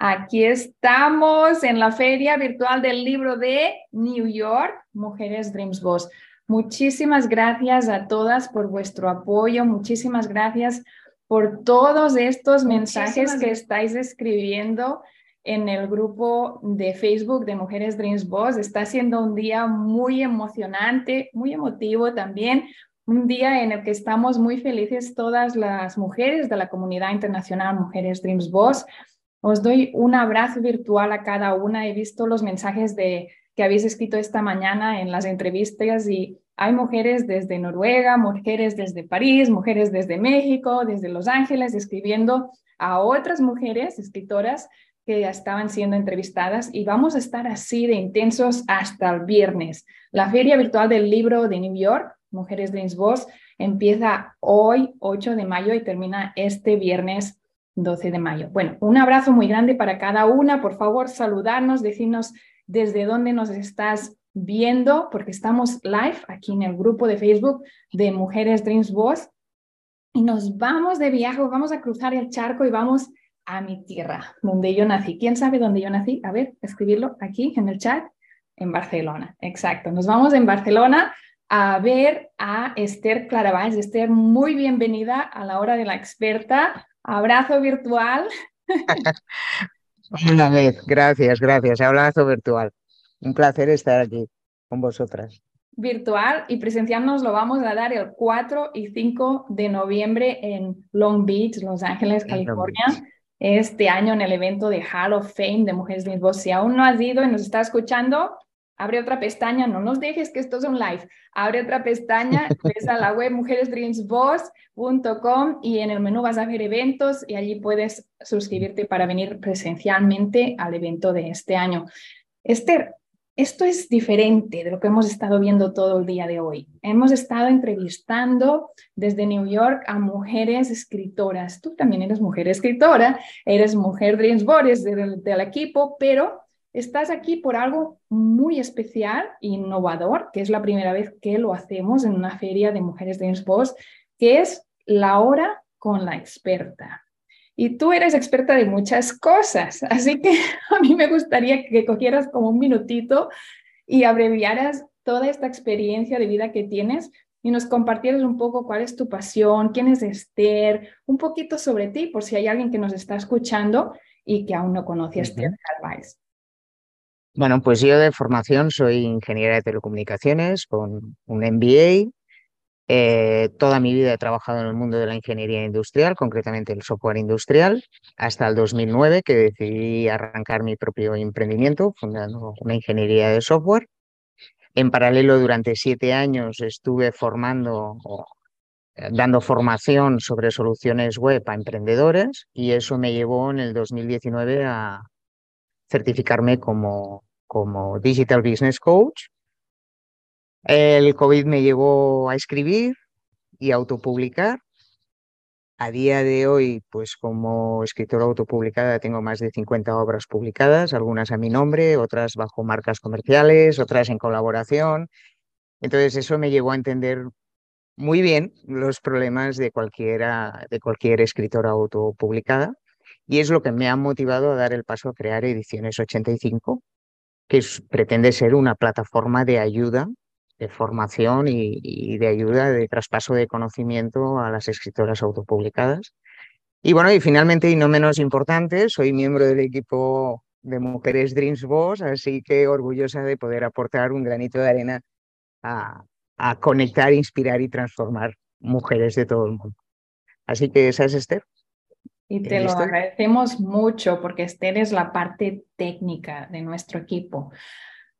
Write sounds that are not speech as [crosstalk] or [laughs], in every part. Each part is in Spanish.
Aquí estamos en la feria virtual del libro de New York, Mujeres Dreams Boss. Muchísimas gracias a todas por vuestro apoyo, muchísimas gracias por todos estos mensajes que estáis escribiendo en el grupo de Facebook de Mujeres Dreams Boss. Está siendo un día muy emocionante, muy emotivo también, un día en el que estamos muy felices todas las mujeres de la comunidad internacional Mujeres Dreams Boss os doy un abrazo virtual a cada una. He visto los mensajes de, que habéis escrito esta mañana en las entrevistas y hay mujeres desde Noruega, mujeres desde París, mujeres desde México, desde Los Ángeles, escribiendo a otras mujeres escritoras que ya estaban siendo entrevistadas y vamos a estar así de intensos hasta el viernes. La Feria Virtual del Libro de New York, Mujeres Dreams Boss, empieza hoy, 8 de mayo, y termina este viernes 12 de mayo. Bueno, un abrazo muy grande para cada una. Por favor, saludarnos, decirnos desde dónde nos estás viendo, porque estamos live aquí en el grupo de Facebook de Mujeres Dreams Boss. Y nos vamos de viaje, vamos a cruzar el charco y vamos a mi tierra, donde yo nací. ¿Quién sabe dónde yo nací? A ver, escribirlo aquí en el chat. En Barcelona, exacto. Nos vamos en Barcelona a ver a Esther Claravalls. Esther, muy bienvenida a la hora de la experta. Abrazo virtual. Una vez, gracias, gracias. Abrazo virtual. Un placer estar aquí con vosotras. Virtual y presencial nos lo vamos a dar el 4 y 5 de noviembre en Long Beach, Los Ángeles, California. Este año en el evento de Hall of Fame de Mujeres de Voz. Si aún no has ido y nos está escuchando, abre otra pestaña, no nos dejes que esto es un live, abre otra pestaña, [laughs] ves a la web mujeresdreamsboss.com y en el menú vas a ver eventos y allí puedes suscribirte para venir presencialmente al evento de este año. Esther, esto es diferente de lo que hemos estado viendo todo el día de hoy. Hemos estado entrevistando desde New York a mujeres escritoras. Tú también eres mujer escritora, eres mujer Dreams Boss del, del equipo, pero Estás aquí por algo muy especial e innovador, que es la primera vez que lo hacemos en una feria de mujeres de Boss, que es la hora con la experta. Y tú eres experta de muchas cosas, [laughs] así que a mí me gustaría que cogieras como un minutito y abreviaras toda esta experiencia de vida que tienes y nos compartieras un poco cuál es tu pasión, quién es Esther, un poquito sobre ti, por si hay alguien que nos está escuchando y que aún no conoce a Esther. Bueno, pues yo de formación soy ingeniera de telecomunicaciones con un MBA. Eh, toda mi vida he trabajado en el mundo de la ingeniería industrial, concretamente el software industrial, hasta el 2009 que decidí arrancar mi propio emprendimiento fundando una ingeniería de software. En paralelo, durante siete años estuve formando eh, dando formación sobre soluciones web a emprendedores y eso me llevó en el 2019 a certificarme como como Digital Business Coach. El COVID me llevó a escribir y autopublicar. A día de hoy, pues como escritora autopublicada, tengo más de 50 obras publicadas, algunas a mi nombre, otras bajo marcas comerciales, otras en colaboración. Entonces eso me llevó a entender muy bien los problemas de cualquiera, de cualquier escritora autopublicada. Y es lo que me ha motivado a dar el paso a crear Ediciones 85, que pretende ser una plataforma de ayuda, de formación y, de ayuda de traspaso de conocimiento a las escritoras autopublicadas. Y bueno, y finalmente, y no menos importante, soy miembro del equipo de Mujeres Dreams Boss, así que orgullosa de poder aportar un granito de arena a, a conectar, inspirar y transformar mujeres de todo el mundo. Así que esa es Esther. Y te lo agradecemos mucho porque Esther es la parte técnica de nuestro equipo.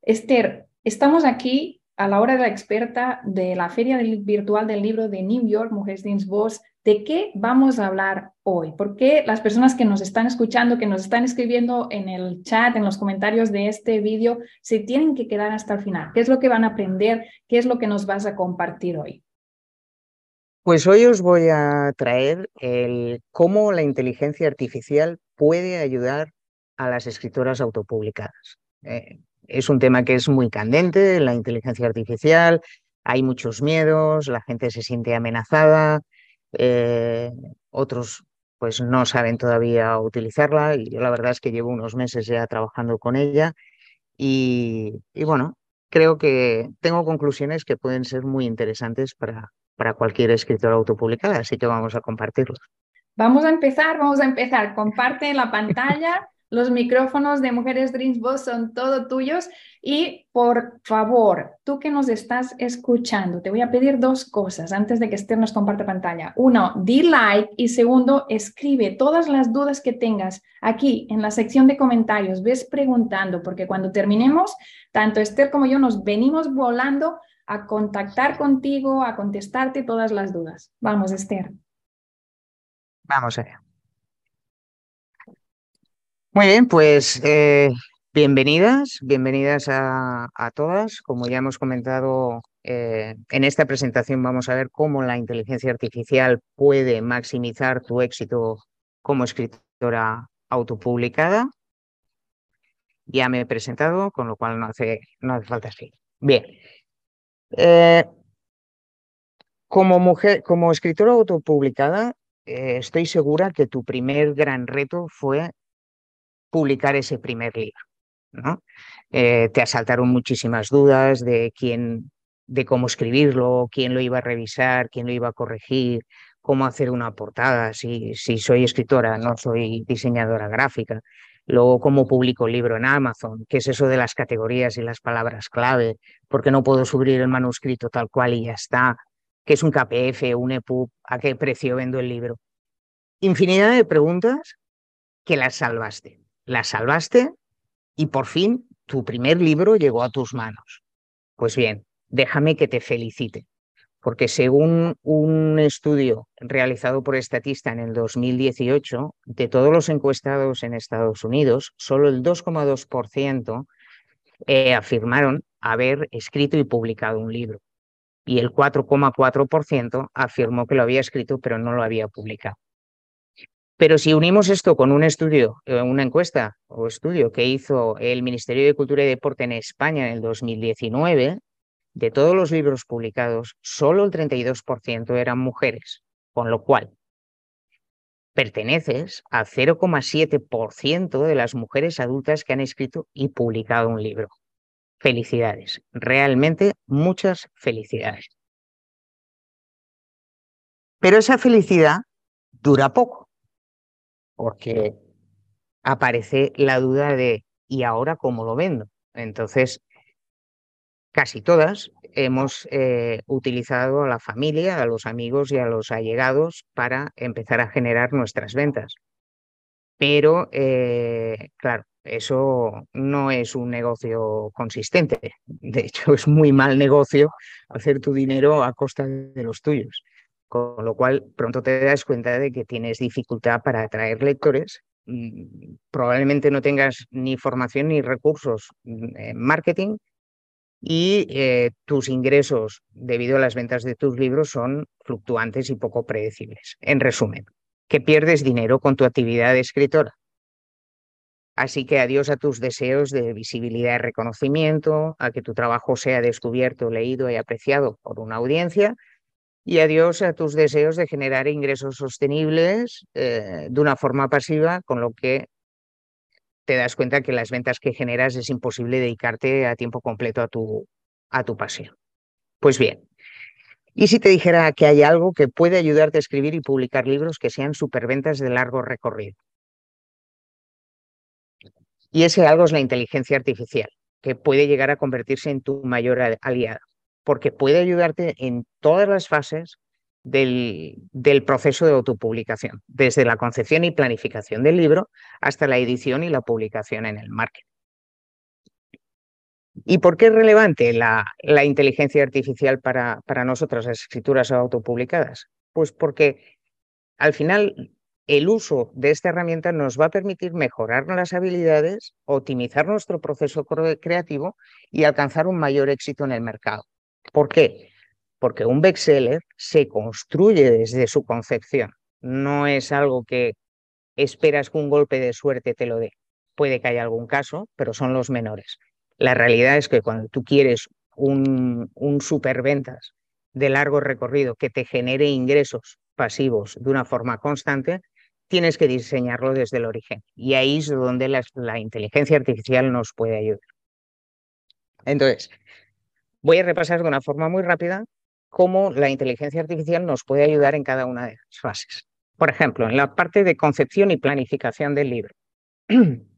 Esther, estamos aquí a la hora de la experta de la Feria Virtual del Libro de New York, Mujeres Dins Voz. ¿De qué vamos a hablar hoy? Porque las personas que nos están escuchando, que nos están escribiendo en el chat, en los comentarios de este vídeo, se tienen que quedar hasta el final? ¿Qué es lo que van a aprender? ¿Qué es lo que nos vas a compartir hoy? Pues hoy os voy a traer el cómo la inteligencia artificial puede ayudar a las escritoras autopublicadas. Eh, es un tema que es muy candente, la inteligencia artificial, hay muchos miedos, la gente se siente amenazada, eh, otros pues no saben todavía utilizarla y yo la verdad es que llevo unos meses ya trabajando con ella y, bueno, creo que tengo conclusiones que pueden ser muy interesantes para, para cualquier escritor autopublicada, así que vamos a compartirlos. Vamos a empezar, vamos a empezar. Comparte la pantalla. [laughs] Los micrófonos de Mujeres Dreams Boss son todo tuyos y por favor, tú que nos estás escuchando, te voy a pedir dos cosas antes de que Esther nos comparte pantalla. Uno, di like y segundo, escribe todas las dudas que tengas aquí en la sección de comentarios. Ves preguntando porque cuando terminemos, tanto Esther como yo nos venimos volando a contactar contigo, a contestarte todas las dudas. Vamos, Esther. Vamos allá. Muy bien, pues eh, bienvenidas, bienvenidas a, todas. Como ya hemos comentado, eh, en esta presentación vamos a ver cómo la inteligencia artificial puede maximizar tu éxito como escritora autopublicada. Ya me he presentado, con lo cual no hace, no hace falta seguir. Bien. Eh, como mujer, como escritora autopublicada, estoy segura que tu primer gran reto fue publicar ese primer libro. ¿no? Eh, te asaltaron muchísimas dudas de quién, de cómo escribirlo, quién lo iba a revisar, quién lo iba a corregir, cómo hacer una portada, si, si soy escritora, no soy diseñadora gráfica. Luego, cómo publico el libro en Amazon, qué es eso de las categorías y las palabras clave, por qué no puedo subir el manuscrito tal cual y ya está, qué es un KPF, un EPUB, a qué precio vendo el libro. Infinidad de preguntas que las salvaste. La salvaste y por fin tu primer libro llegó a tus manos. Pues bien, déjame que te felicite, porque según un estudio realizado por Estatista en el 2018, de todos los encuestados en Estados Unidos, solo el 2,2% eh, afirmaron haber escrito y publicado un libro y el 4,4% afirmó que lo había escrito pero no lo había publicado. Pero si unimos esto con un estudio, eh, una encuesta o estudio que hizo el Ministerio de Cultura y Deporte en España en el 2019, de todos los libros publicados, solo el 32% eran mujeres, con lo cual perteneces al 0,7% de las mujeres adultas que han escrito y publicado un libro. Felicidades, realmente muchas felicidades. Pero esa felicidad dura poco porque aparece la duda de ¿y ahora cómo lo vendo? Entonces, casi todas hemos eh, utilizado a la familia, a los amigos y a los allegados para empezar a generar nuestras ventas. Pero, eh, claro, eso no es un negocio consistente. De hecho, es muy mal negocio hacer tu dinero a costa de los tuyos con lo cual pronto te das cuenta de que tienes dificultad para atraer lectores. Mm, probablemente no tengas ni formación ni recursos mm, en marketing y eh, tus ingresos debido a las ventas de tus libros son fluctuantes y poco predecibles. En resumen, que pierdes dinero con tu actividad de escritora. Así que adiós a tus deseos de visibilidad y reconocimiento, a que tu trabajo sea descubierto, leído y apreciado por una audiencia y adiós a tus deseos de generar ingresos sostenibles eh, de una forma pasiva, con lo que te das cuenta que las ventas que generas es imposible dedicarte a tiempo completo a tu, a tu pasión. Pues bien, ¿y si te dijera que hay algo que puede ayudarte a escribir y publicar libros que sean superventas de largo recorrido? Y ese algo es la inteligencia artificial, que puede llegar a convertirse en tu mayor aliado porque puede ayudarte en todas las fases del, del, proceso de autopublicación, desde la concepción y planificación del libro hasta la edición y la publicación en el marketing. ¿Y por qué es relevante la, la inteligencia artificial para, para nosotras, las escrituras autopublicadas? Pues porque al final el uso de esta herramienta nos va a permitir mejorar las habilidades, optimizar nuestro proceso creativo y alcanzar un mayor éxito en el mercado. ¿Por qué? Porque un bestseller se construye desde su concepción. No es algo que esperas que un golpe de suerte te lo dé. Puede que haya algún caso, pero son los menores. La realidad es que cuando tú quieres un, un superventas de largo recorrido que te genere ingresos pasivos de una forma constante, tienes que diseñarlo desde el origen. Y ahí es donde la, inteligencia artificial nos puede ayudar. Entonces, voy a repasar de una forma muy rápida cómo la inteligencia artificial nos puede ayudar en cada una de las fases. Por ejemplo, en la parte de concepción y planificación del libro. [clears throat]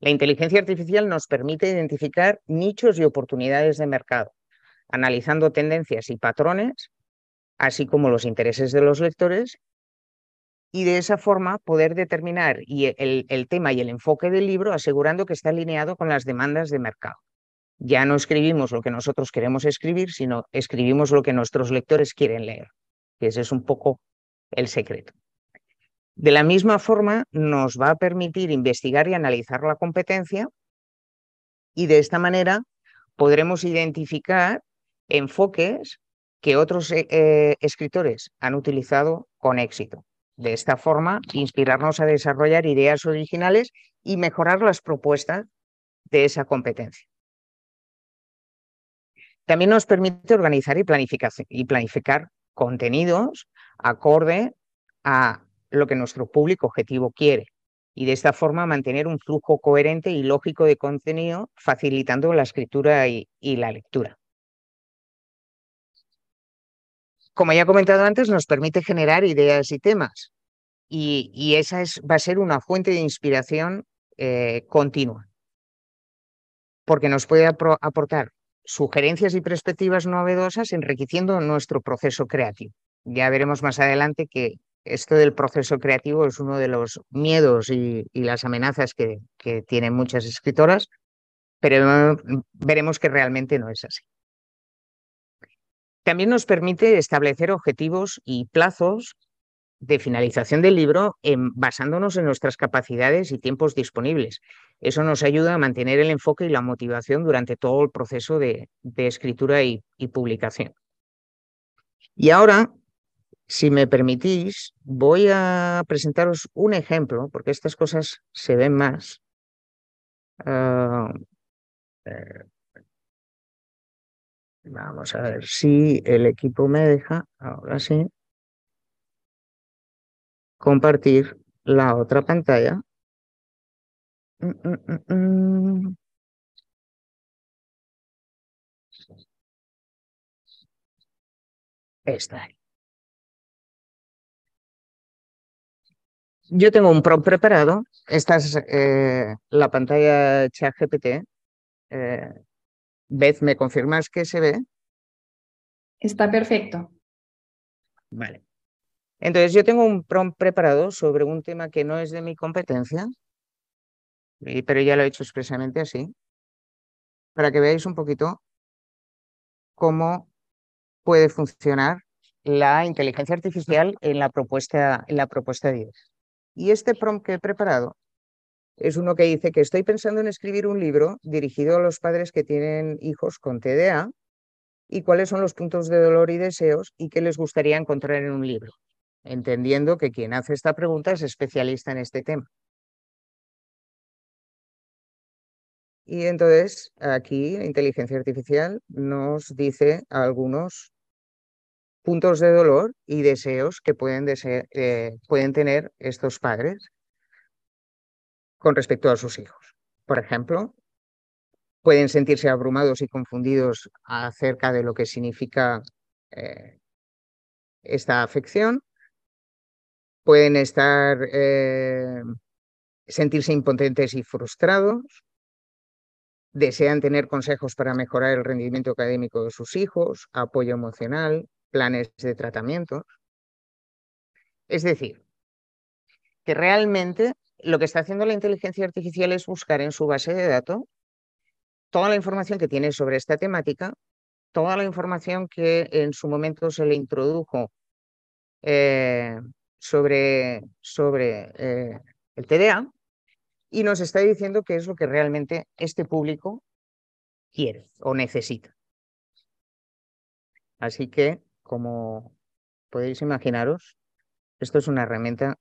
La inteligencia artificial nos permite identificar nichos y oportunidades de mercado, analizando tendencias y patrones, así como los intereses de los lectores, y de esa forma poder determinar el, el tema y el enfoque del libro asegurando que está alineado con las demandas de mercado. Ya no escribimos lo que nosotros queremos escribir, sino escribimos lo que nuestros lectores quieren leer. Ese es un poco el secreto. De la misma forma, nos va a permitir investigar y analizar la competencia y de esta manera podremos identificar enfoques que otros eh, eh, escritores han utilizado con éxito. De esta forma, inspirarnos a desarrollar ideas originales y mejorar las propuestas de esa competencia. También nos permite organizar y planificar, contenidos acorde a lo que nuestro público objetivo quiere y de esta forma mantener un flujo coherente y lógico de contenido, facilitando la escritura y, la lectura. Como ya he comentado antes, nos permite generar ideas y temas y, esa es, va a ser una fuente de inspiración eh, continua, porque nos puede aportar sugerencias y perspectivas novedosas enriqueciendo nuestro proceso creativo. Ya veremos más adelante que esto del proceso creativo es uno de los miedos y, las amenazas que, tienen muchas escritoras, pero veremos que realmente no es así. También nos permite establecer objetivos y plazos de finalización del libro basándonos en nuestras capacidades y tiempos disponibles. Eso nos ayuda a mantener el enfoque y la motivación durante todo el proceso de, escritura y publicación. Y ahora si me permitís, voy a presentaros un ejemplo, porque estas cosas se ven más. Ah, eh, vamos a ver si el equipo me deja, ahora sí, compartir la otra pantalla. Mm, mm, mm, Esta. Yo tengo un prompt preparado. Esta es eh, la pantalla ChatGPT. Eh, Beth, ¿me confirmas que se ve? Está perfecto. Vale. Entonces, yo tengo un prompt preparado sobre un tema que no es de mi competencia, pero ya lo he hecho expresamente así, para que veáis un poquito cómo puede funcionar la inteligencia artificial en la propuesta, en la propuesta de ideas. Y este prompt que he preparado es uno que dice que estoy pensando en escribir un libro dirigido a los padres que tienen hijos con TDA y cuáles son los puntos de dolor y deseos y qué les gustaría encontrar en un libro, entendiendo que quien hace esta pregunta es especialista en este tema. Y entonces aquí la inteligencia artificial nos dice algunos puntos de dolor y deseos que pueden, eh, pueden tener estos padres con respecto a sus hijos. Por ejemplo, pueden sentirse abrumados y confundidos acerca de lo que significa eh, esta afección. Pueden estar, eh, sentirse impotentes y frustrados. Desean tener consejos para mejorar el rendimiento académico de sus hijos, apoyo emocional, planes de tratamiento. Es decir, que realmente lo que está haciendo la inteligencia artificial es buscar en su base de datos toda la información que tiene sobre esta temática, toda la información que en su momento se le introdujo eh, sobre, sobre eh, el TDA y nos está diciendo qué es lo que realmente este público quiere o necesita. Así que como podéis imaginaros, esto es una herramienta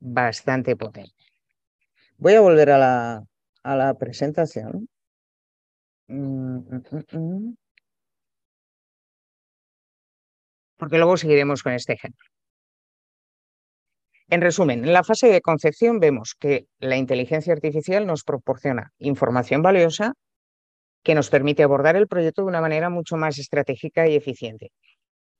bastante potente. Voy a volver a la, a la presentación. Mm, mm, mm, Porque luego seguiremos con este ejemplo. En resumen, en la fase de concepción vemos que la inteligencia artificial nos proporciona información valiosa que nos permite abordar el proyecto de una manera mucho más estratégica y eficiente.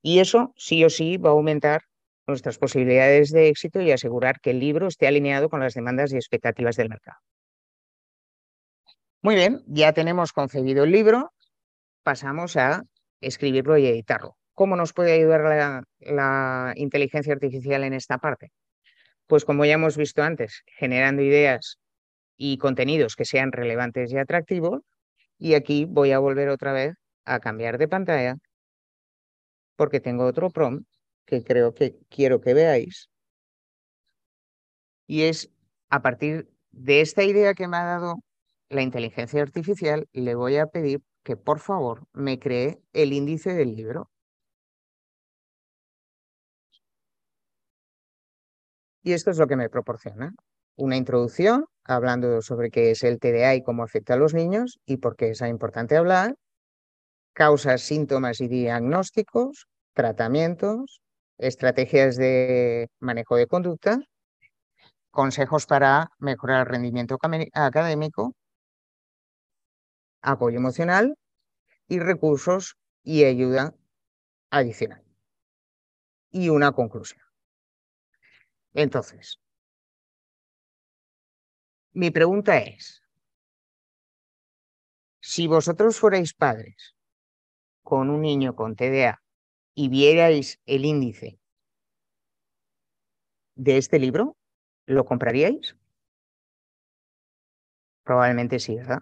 Y eso sí o sí va a aumentar nuestras posibilidades de éxito y asegurar que el libro esté alineado con las demandas y expectativas del mercado. Muy bien, ya tenemos concebido el libro, pasamos a escribirlo y editarlo. ¿Cómo nos puede ayudar la, la inteligencia artificial en esta parte? Pues como ya hemos visto antes, generando ideas y contenidos que sean relevantes y atractivos. Y aquí voy a volver otra vez a cambiar de pantalla porque tengo otro prompt que creo que quiero que veáis. Y es a partir de esta idea que me ha dado la inteligencia artificial, le voy a pedir que por favor me cree el índice del libro. Y esto es lo que me proporciona. Una introducción hablando sobre qué es el TDA y cómo afecta a los niños y por qué es importante hablar. Causas, síntomas y diagnósticos, tratamientos, estrategias de manejo de conducta, consejos para mejorar el rendimiento académico, apoyo emocional y recursos y ayuda adicional. Y una conclusión. Entonces, mi pregunta es, si vosotros fuerais padres con un niño con TDA y vierais el índice de este libro, ¿lo compraríais? Probablemente sí, ¿verdad?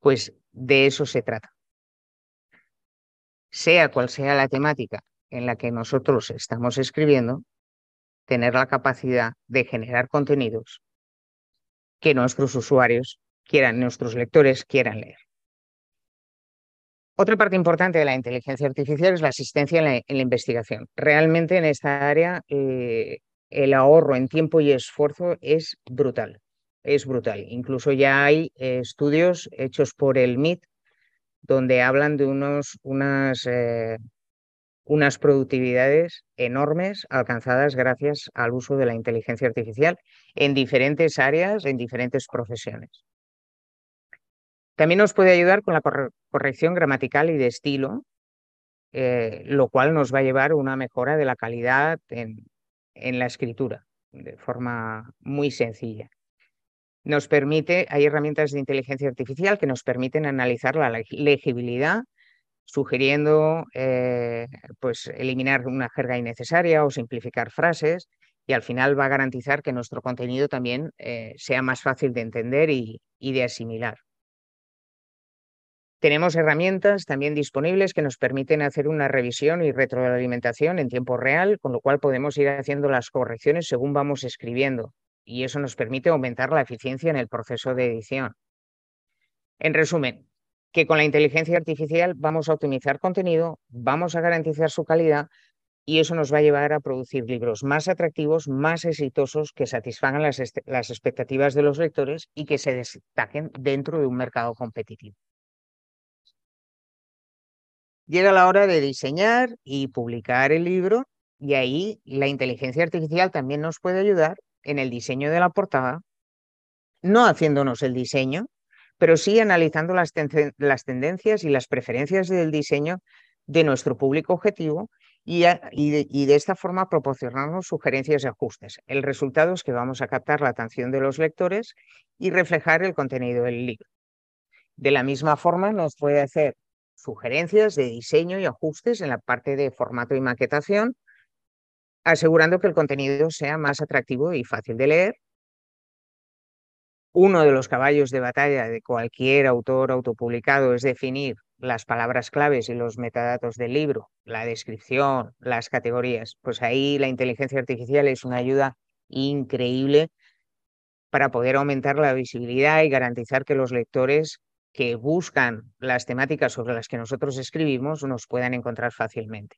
Pues de eso se trata. Sea cual sea la temática en la que nosotros estamos escribiendo, tener la capacidad de generar contenidos que nuestros usuarios quieran, nuestros lectores quieran leer. Otra parte importante de la inteligencia artificial es la asistencia en la, investigación. Realmente en esta área eh, el ahorro en tiempo y esfuerzo es brutal, es brutal. Incluso ya hay eh, estudios hechos por el MIT donde hablan de unos, unas, eh, unas productividades enormes alcanzadas gracias al uso de la inteligencia artificial en diferentes áreas, en diferentes profesiones. También nos puede ayudar con la corrección gramatical y de estilo, eh, lo cual nos va a llevar a una mejora de la calidad en, en la escritura de forma muy sencilla. Nos permite, hay herramientas de inteligencia artificial que nos permiten analizar la legibilidad, sugiriendo eh, pues, eliminar una jerga innecesaria o simplificar frases, y al final va a garantizar que nuestro contenido también eh, sea más fácil de entender y de asimilar. Tenemos herramientas también disponibles que nos permiten hacer una revisión y retroalimentación en tiempo real, con lo cual podemos ir haciendo las correcciones según vamos escribiendo y eso nos permite aumentar la eficiencia en el proceso de edición. En resumen, que con la inteligencia artificial vamos a optimizar contenido, vamos a garantizar su calidad y eso nos va a llevar a producir libros más atractivos, más exitosos, que satisfagan las, expectativas de los lectores y que se destaquen dentro de un mercado competitivo. Llega la hora de diseñar y publicar el libro y ahí la inteligencia artificial también nos puede ayudar en el diseño de la portada, no haciéndonos el diseño, pero sí analizando las, tendencias y las preferencias del diseño de nuestro público objetivo y, y, de, esta forma proporcionarnos sugerencias y ajustes. El resultado es que vamos a captar la atención de los lectores y reflejar el contenido del libro. De la misma forma, nos puede hacer sugerencias de diseño y ajustes en la parte de formato y maquetación, asegurando que el contenido sea más atractivo y fácil de leer. Uno de los caballos de batalla de cualquier autor autopublicado es definir las palabras claves y los metadatos del libro, la descripción, las categorías. Pues ahí la inteligencia artificial es una ayuda increíble para poder aumentar la visibilidad y garantizar que los lectores que buscan las temáticas sobre las que nosotros escribimos nos puedan encontrar fácilmente.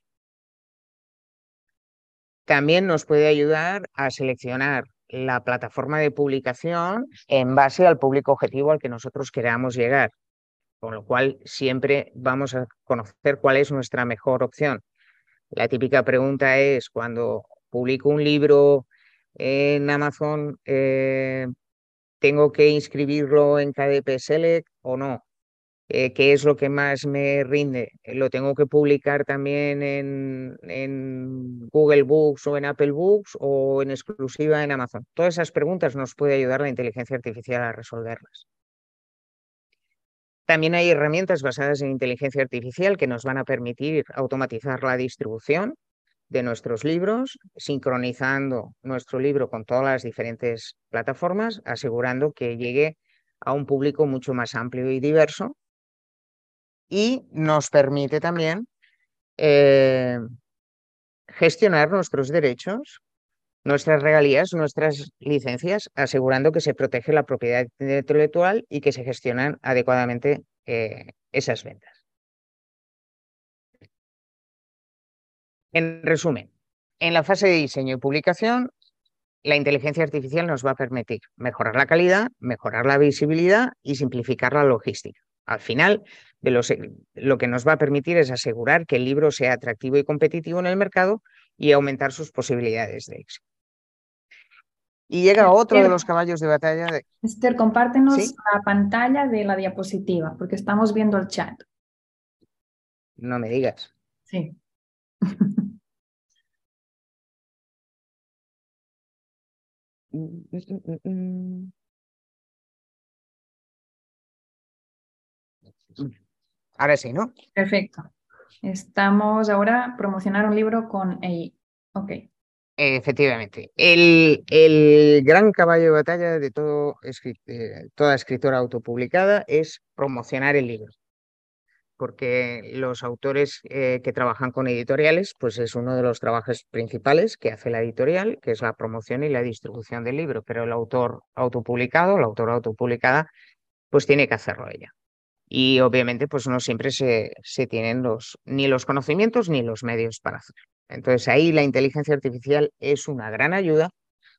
También nos puede ayudar a seleccionar la plataforma de publicación en base al público objetivo al que nosotros queramos llegar, con lo cual siempre vamos a conocer cuál es nuestra mejor opción. La típica pregunta es cuando publico un libro en Amazon, eh, ¿tengo que inscribirlo en KDP Select o no? Eh, ¿Qué es lo que más me rinde? ¿Lo tengo que publicar también en, Google Books o en Apple Books o en exclusiva en Amazon? Todas esas preguntas nos puede ayudar la inteligencia artificial a resolverlas. También hay herramientas basadas en inteligencia artificial que nos van a permitir automatizar la distribución de nuestros libros, sincronizando nuestro libro con todas las diferentes plataformas, asegurando que llegue a un público mucho más amplio y diverso. Y nos permite también eh, gestionar nuestros derechos, nuestras regalías, nuestras licencias, asegurando que se protege la propiedad intelectual y que se gestionan adecuadamente eh, esas ventas. En resumen, en la fase de diseño y publicación, la inteligencia artificial nos va a permitir mejorar la calidad, mejorar la visibilidad y simplificar la logística. Al final, lo que nos va a permitir es asegurar que el libro sea atractivo y competitivo en el mercado y aumentar sus posibilidades de éxito. Y llega otro de los caballos de batalla. De... Esther, compártenos la pantalla de la diapositiva, porque estamos viendo el chat. No me digas. Sí. [laughs] Ahora sí, ¿no? Perfecto. Estamos ahora promocionar un libro con AI. Ok. Efectivamente. El, el, gran caballo de batalla de todo, eh, toda escritora autopublicada es promocionar el libro porque los autores eh, que trabajan con editoriales, pues es uno de los trabajos principales que hace la editorial, que es la promoción y la distribución del libro, pero el autor autopublicado, la autora autopublicada, pues tiene que hacerlo ella. Y obviamente, pues no siempre se, se tienen los, ni los conocimientos ni los medios para hacerlo. Entonces ahí la inteligencia artificial es una gran ayuda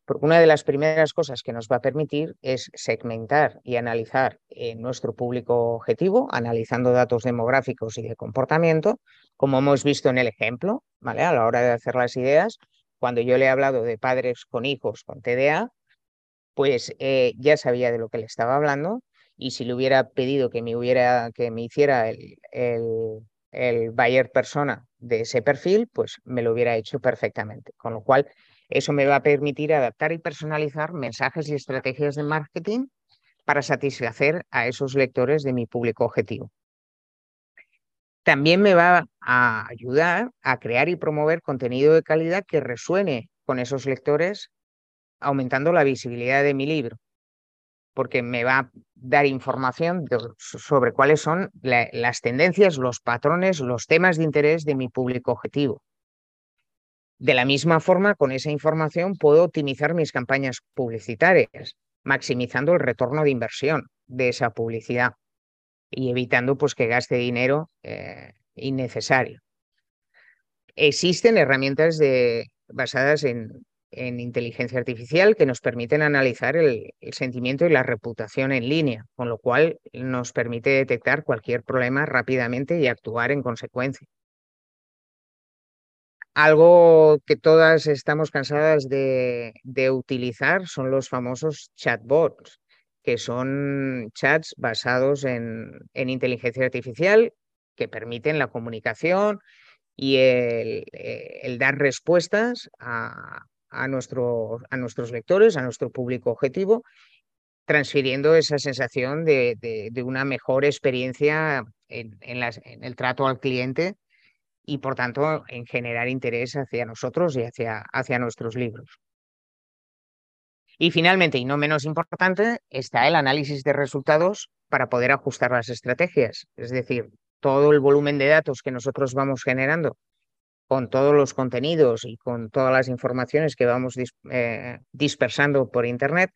porque una de las primeras cosas que nos va a permitir es segmentar y analizar eh, nuestro público objetivo, analizando datos demográficos y de comportamiento, como hemos visto en el ejemplo, ¿vale? A la hora de hacer las ideas, cuando yo le he hablado de padres con hijos con TDA, pues eh, ya sabía de lo que le estaba hablando y si le hubiera pedido que me, hiciera el, el, el buyer persona de ese perfil, pues me lo hubiera hecho perfectamente. Con lo cual, eso me va a permitir adaptar y personalizar mensajes y estrategias de marketing para satisfacer a esos lectores de mi público objetivo. También me va a ayudar a crear y promover contenido de calidad que resuene con esos lectores, aumentando la visibilidad de mi libro, porque me va a dar información sobre cuáles son las tendencias, los patrones, los temas de interés de mi público objetivo. De la misma forma, con esa información puedo optimizar mis campañas publicitarias, maximizando el retorno de inversión de esa publicidad y evitando pues, que gaste dinero eh, innecesario. Existen herramientas basadas en, inteligencia artificial que nos permiten analizar el, sentimiento y la reputación en línea, con lo cual nos permite detectar cualquier problema rápidamente y actuar en consecuencia. Algo que todas estamos cansadas de, utilizar son los famosos chatbots, que son chats basados en, inteligencia artificial que permiten la comunicación y el, eh, dar respuestas a, a nuestros lectores, a nuestro público objetivo, transfiriendo esa sensación de, una mejor experiencia en, en el trato al cliente y por tanto en generar interés hacia nosotros y hacia, hacia nuestros libros. Y finalmente, y no menos importante, está el análisis de resultados para poder ajustar las estrategias. Es decir, todo el volumen de datos que nosotros vamos generando con todos los contenidos y con todas las informaciones que vamos eh, dispersando por Internet,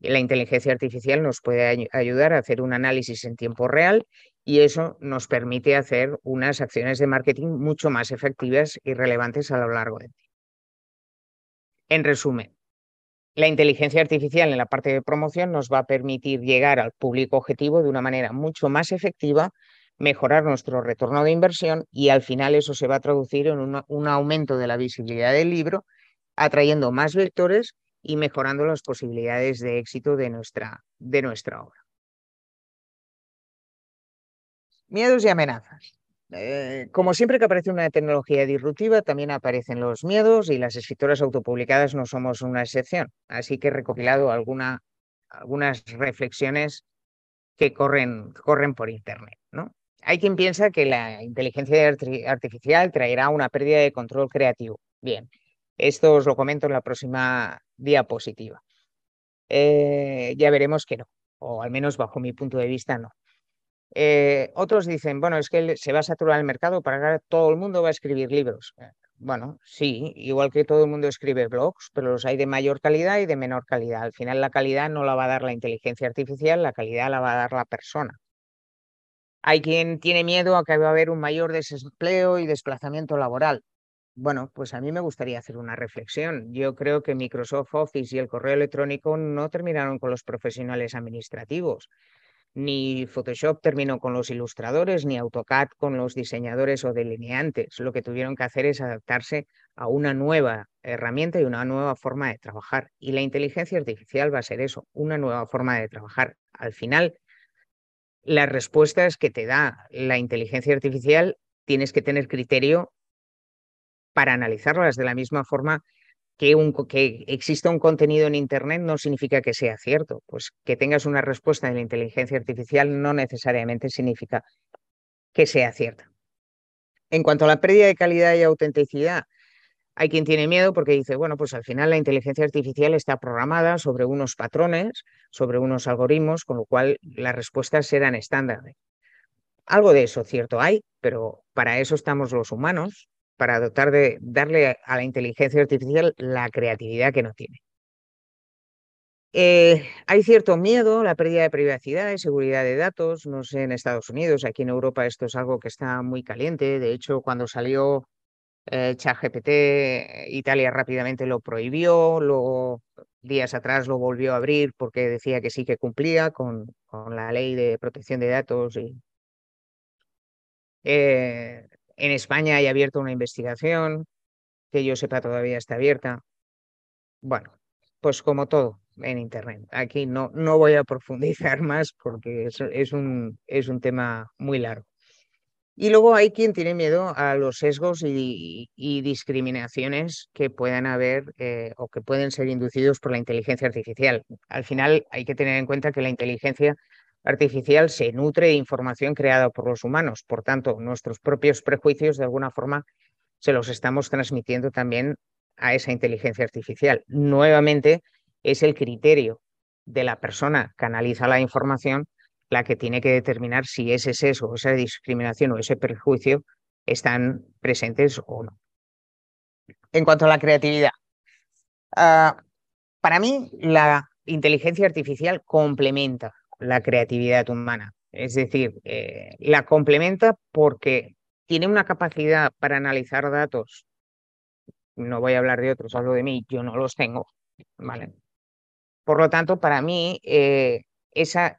la inteligencia artificial nos puede ayudar a hacer un análisis en tiempo real y eso nos permite hacer unas acciones de marketing mucho más efectivas y relevantes a lo largo del tiempo. En resumen, la inteligencia artificial en la parte de promoción nos va a permitir llegar al público objetivo de una manera mucho más efectiva, mejorar nuestro retorno de inversión y al final eso se va a traducir en un aumento de la visibilidad del libro atrayendo más lectores y mejorando las posibilidades de éxito de nuestra, de nuestra obra. Miedos y amenazas. Eh, como siempre que aparece una tecnología disruptiva, también aparecen los miedos y las escritoras autopublicadas no somos una excepción. Así que he recopilado alguna, algunas reflexiones que corren, corren por Internet. ¿no? Hay quien piensa que la inteligencia artificial traerá una pérdida de control creativo. Bien, esto os lo comento en la próxima diapositiva. Eh, ya veremos que no, o al menos bajo mi punto de vista no. Eh, otros dicen, bueno, es que se va a saturar el mercado para que todo el mundo va a escribir libros. Eh, bueno, sí, igual que todo el mundo escribe blogs, pero los hay de mayor calidad y de menor calidad. Al final la calidad no la va a dar la inteligencia artificial, la calidad la va a dar la persona. Hay quien tiene miedo a que va a haber un mayor desempleo y desplazamiento laboral. Bueno, pues a mí me gustaría hacer una reflexión. Yo creo que Microsoft Office y el correo electrónico no terminaron con los profesionales administrativos ni Photoshop terminó con los ilustradores, ni AutoCAD con los diseñadores o delineantes. Lo que tuvieron que hacer es adaptarse a una nueva herramienta y una nueva forma de trabajar. Y la inteligencia artificial va a ser eso, una nueva forma de trabajar. Al final, las respuestas que te da la inteligencia artificial tienes que tener criterio para analizarlas de la misma forma que, un, que exista un contenido en Internet no significa que sea cierto. Pues que tengas una respuesta de la inteligencia artificial no necesariamente significa que sea cierta. En cuanto a la pérdida de calidad y autenticidad, hay quien tiene miedo porque dice, bueno, pues al final la inteligencia artificial está programada sobre unos patrones, sobre unos algoritmos, con lo cual las respuestas serán estándar. Algo de eso cierto hay, pero para eso estamos los humanos para dotar de darle a la inteligencia artificial la creatividad que no tiene. Eh, hay cierto miedo, la pérdida de privacidad y seguridad de datos, no sé, en Estados Unidos, aquí en Europa esto es algo que está muy caliente. De hecho, cuando salió eh, ChatGPT, Italia rápidamente lo prohibió, luego días atrás lo volvió a abrir porque decía que sí que cumplía con, la ley de protección de datos. Y, eh, en España hay abierta una investigación, que yo sepa todavía está abierta. Bueno, pues como todo en Internet. Aquí no, no voy a [laughs] profundizar más porque es, un, es un tema muy largo. Y luego hay quien tiene miedo a los sesgos y, discriminaciones que puedan haber eh, o que pueden ser inducidos por la inteligencia artificial. Al final hay que tener en cuenta que la inteligencia artificial se nutre de información creada por los humanos. Por tanto, nuestros propios prejuicios de alguna forma se los estamos transmitiendo también a esa inteligencia artificial. Nuevamente, es el criterio de la persona que analiza la información la que tiene que determinar si ese sesgo, esa discriminación o ese prejuicio están presentes o no. En cuanto a la creatividad, ah, para mí la inteligencia artificial complementa la creatividad humana. Es decir, eh, la complementa porque tiene una capacidad para analizar datos. No voy a hablar de otros, hablo de mí, yo no los tengo. ¿vale? Por lo tanto, para mí, eh, esas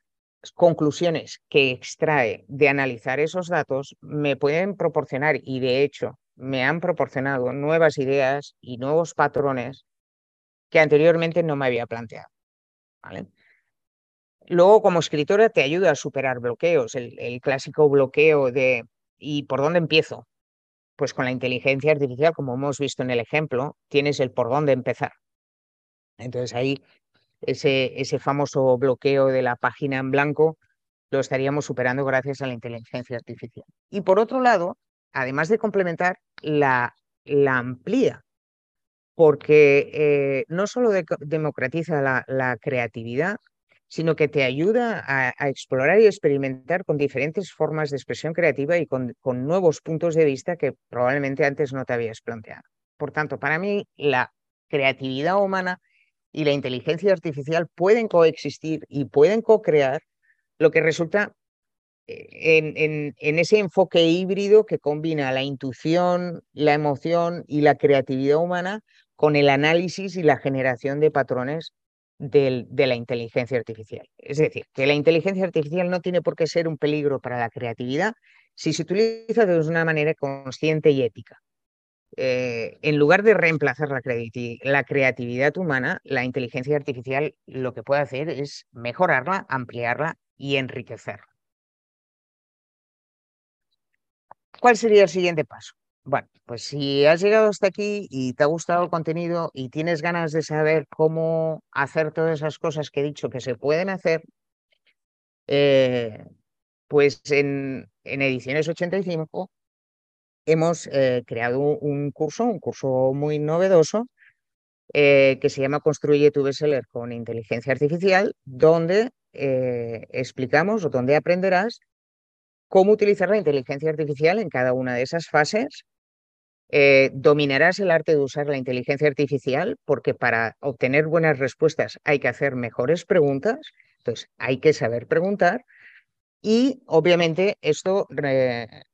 conclusiones que extrae de analizar esos datos me pueden proporcionar, y de hecho me han proporcionado nuevas ideas y nuevos patrones que anteriormente no me había planteado. ¿vale? Luego, como escritora, te ayuda a superar bloqueos, el, clásico bloqueo de ¿y por dónde empiezo? Pues con la inteligencia artificial, como hemos visto en el ejemplo, tienes el por dónde empezar. Entonces ahí ese, ese famoso bloqueo de la página en blanco lo estaríamos superando gracias a la inteligencia artificial. Y por otro lado, además de complementar, la, la amplía, porque eh, no solo democratiza la, la creatividad, sino que te ayuda a, explorar y experimentar con diferentes formas de expresión creativa y con, nuevos puntos de vista que probablemente antes no te habías planteado. Por tanto, para mí la creatividad humana y la inteligencia artificial pueden coexistir y pueden co-crear, lo que resulta eh, en, en, ese enfoque híbrido que combina la intuición, la emoción y la creatividad humana con el análisis y la generación de patrones de la inteligencia artificial. Es decir, que la inteligencia artificial no tiene por qué ser un peligro para la creatividad si se utiliza de una manera consciente y ética. Eh, en lugar de reemplazar la, creatividad humana, la inteligencia artificial lo que puede hacer es mejorarla, ampliarla y enriquecerla. ¿Cuál sería el siguiente paso? Bueno, pues si has llegado hasta aquí y te ha gustado el contenido y tienes ganas de saber cómo hacer todas esas cosas que he dicho que se pueden hacer, eh, pues en, en Ediciones 85 hemos eh, creado un curso, un curso muy novedoso, eh, que se llama Construye tu bestseller con inteligencia artificial, donde eh, explicamos o donde aprenderás cómo utilizar la inteligencia artificial en cada una de esas fases. dominarás el arte de usar la inteligencia artificial porque para obtener buenas respuestas hay que hacer mejores preguntas, entonces hay que saber preguntar y obviamente esto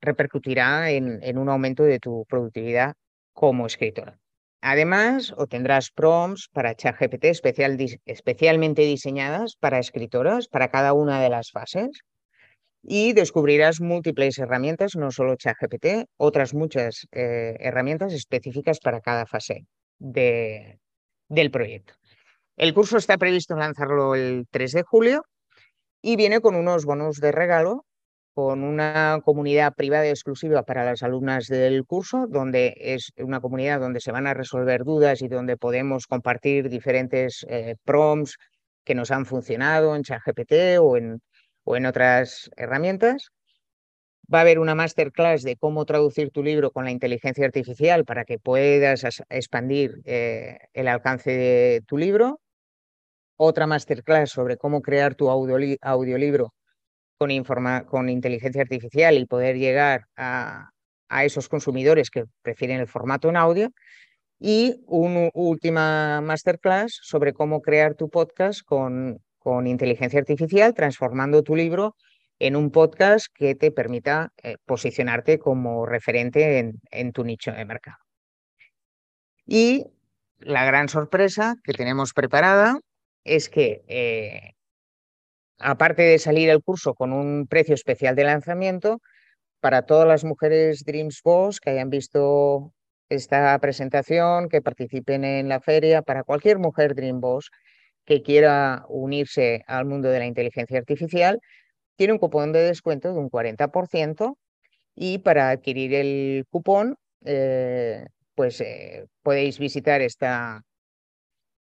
repercutirá en, un aumento de tu productividad como escritora. Además, obtendrás prompts para ChatGPT especial, especialmente diseñadas para escritoras, para cada una de las fases. Y descubrirás múltiples herramientas, no solo ChatGPT, otras muchas eh, herramientas específicas para cada fase de, del proyecto. El curso está previsto lanzarlo el 3 de julio y viene con unos bonos de regalo, con una comunidad privada exclusiva para las alumnas del curso, donde es una comunidad donde se van a resolver dudas y donde podemos compartir diferentes eh, prompts que nos han funcionado en ChatGPT o en, o en otras herramientas. Va a haber una masterclass de cómo traducir tu libro con la inteligencia artificial para que puedas expandir eh, el alcance de tu libro otra masterclass sobre cómo crear tu audiolibro con, con inteligencia artificial y poder llegar a, esos consumidores que prefieren el formato en audio. Y una última masterclass sobre cómo crear tu podcast con, con inteligencia artificial, transformando tu libro en un podcast que te permita eh, posicionarte como referente en, en, tu nicho de mercado. Y la gran sorpresa que tenemos preparada es que, eh, aparte de salir el curso con un precio especial de lanzamiento, para todas las mujeres Dreams Boss que hayan visto esta presentación, que participen en la feria, para cualquier mujer Dream Boss que quiera unirse al mundo de la inteligencia artificial, tiene un cupón de descuento de un 40% y para adquirir el cupón, eh, pues eh, podéis visitar esta,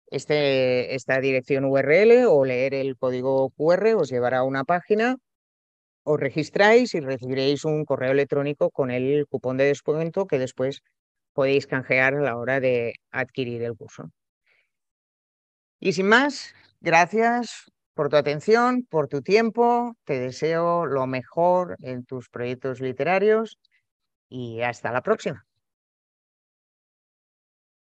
este, esta dirección URL o leer el código QR os llevará a una página, os registráis y recibiréis un correo electrónico con el cupón de descuento que después podéis canjear a la hora de adquirir el curso. Y sin más, gracias por tu atención, por tu tiempo. Te deseo lo mejor en tus proyectos literarios y hasta la próxima.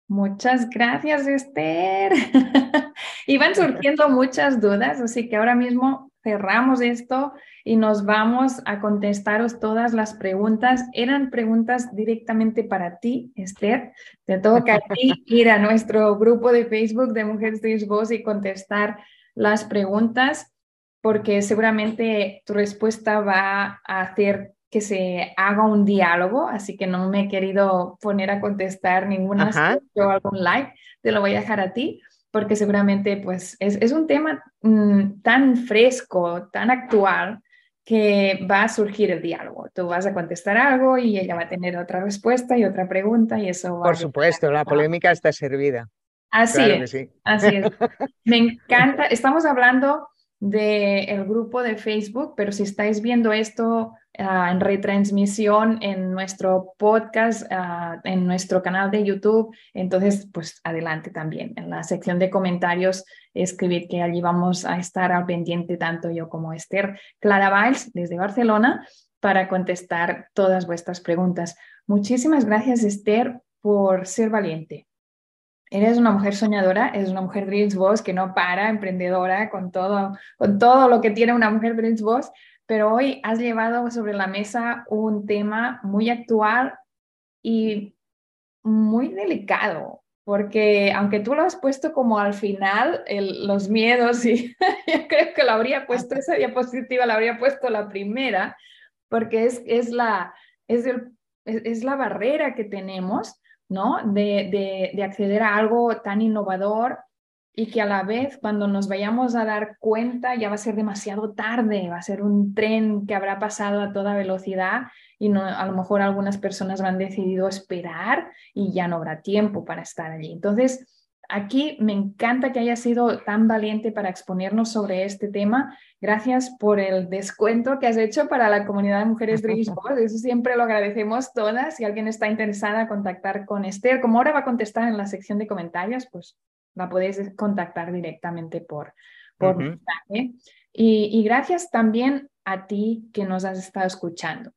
Muchas gracias, Esther. [laughs] Iban surgiendo muchas dudas, así que ahora mismo cerramos esto y nos vamos a contestaros todas las preguntas. Eran preguntas directamente para ti, Esther. Te toca a ti [laughs] ir a nuestro grupo de Facebook de Mujeres de Voz y contestar las preguntas, porque seguramente tu respuesta va a hacer que se haga un diálogo, así que no me he querido poner a contestar ninguna o algún like, te lo voy a dejar a ti, porque seguramente pues es, un tema mm, tan fresco, tan actual, que va a surgir el diálogo. Tú vas a contestar algo y ella va a tener otra respuesta y otra pregunta y eso va Por supuesto, la polémica está servida. Así es, así es. [laughs] Me encanta, estamos hablando del grupo de Facebook, pero si estáis viendo esto Ah, en retransmisión en nuestro podcast, ah, en nuestro canal de YouTube. Entonces, pues adelante también. En la sección de comentarios, escribir que allí vamos a estar al pendiente, tanto yo como Esther Clara Valls, desde Barcelona, para contestar todas vuestras preguntas. Muchísimas gracias, Esther, por ser valiente. Eres una mujer soñadora, eres una mujer Dreams Boss que no para, emprendedora, con todo, con todo lo que tiene una mujer Dreams Boss, pero hoy has llevado sobre la mesa un tema muy actual y muy delicado, porque aunque tú lo has puesto como al final, los miedos, y [laughs] yo creo que lo habría puesto, esa diapositiva la habría puesto la primera, porque es, es, la, es, es la barrera que tenemos ¿no? De, de, acceder a algo tan innovador y que a la vez cuando nos vayamos a dar cuenta ya va a ser demasiado tarde, va a ser un tren que habrá pasado a toda velocidad y no, a lo mejor algunas personas han decidido esperar y ya no habrá tiempo para estar allí. Entonces, aquí me encanta que haya sido tan valiente para exponernos sobre este tema. Gracias por el descuento que has hecho para la comunidad de mujeres Dreams [laughs] Eso siempre lo agradecemos todas. Si alguien está interesada, contactar con Esther. Como ahora va a contestar en la sección de comentarios, pues la podéis contactar directamente por, por mensaje. Y, y gracias también a ti que nos has estado escuchando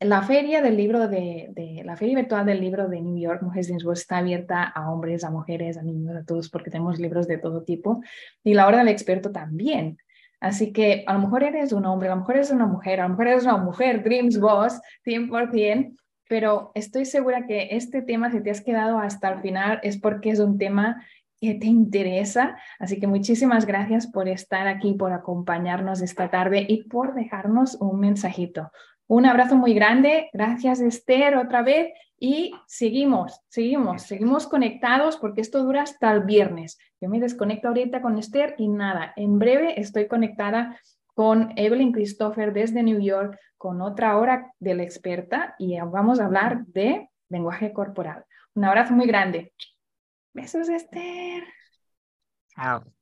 la feria del libro de, la feria virtual del libro de New York, Mujeres Dreams está abierta a hombres, a mujeres, a niños, a todos, porque tenemos libros de todo tipo. Y la hora del experto también. Así que a lo mejor eres un hombre, a lo mejor eres una mujer, a lo mejor eres una mujer, Dreams Boss, 100%, pero estoy segura que este tema, si te has quedado hasta el final, es porque es un tema que te interesa. Así que muchísimas gracias por estar aquí, por acompañarnos esta tarde y por dejarnos un mensajito. Un abrazo muy grande. Gracias, Esther, otra vez. Y seguimos, seguimos, seguimos conectados porque esto dura hasta el viernes. Yo me desconecto ahorita con Esther y nada, en breve estoy conectada con Evelyn Christopher desde New York con otra hora de la experta y vamos a hablar de lenguaje corporal. Un abrazo muy grande. Besos, Esther. Chao.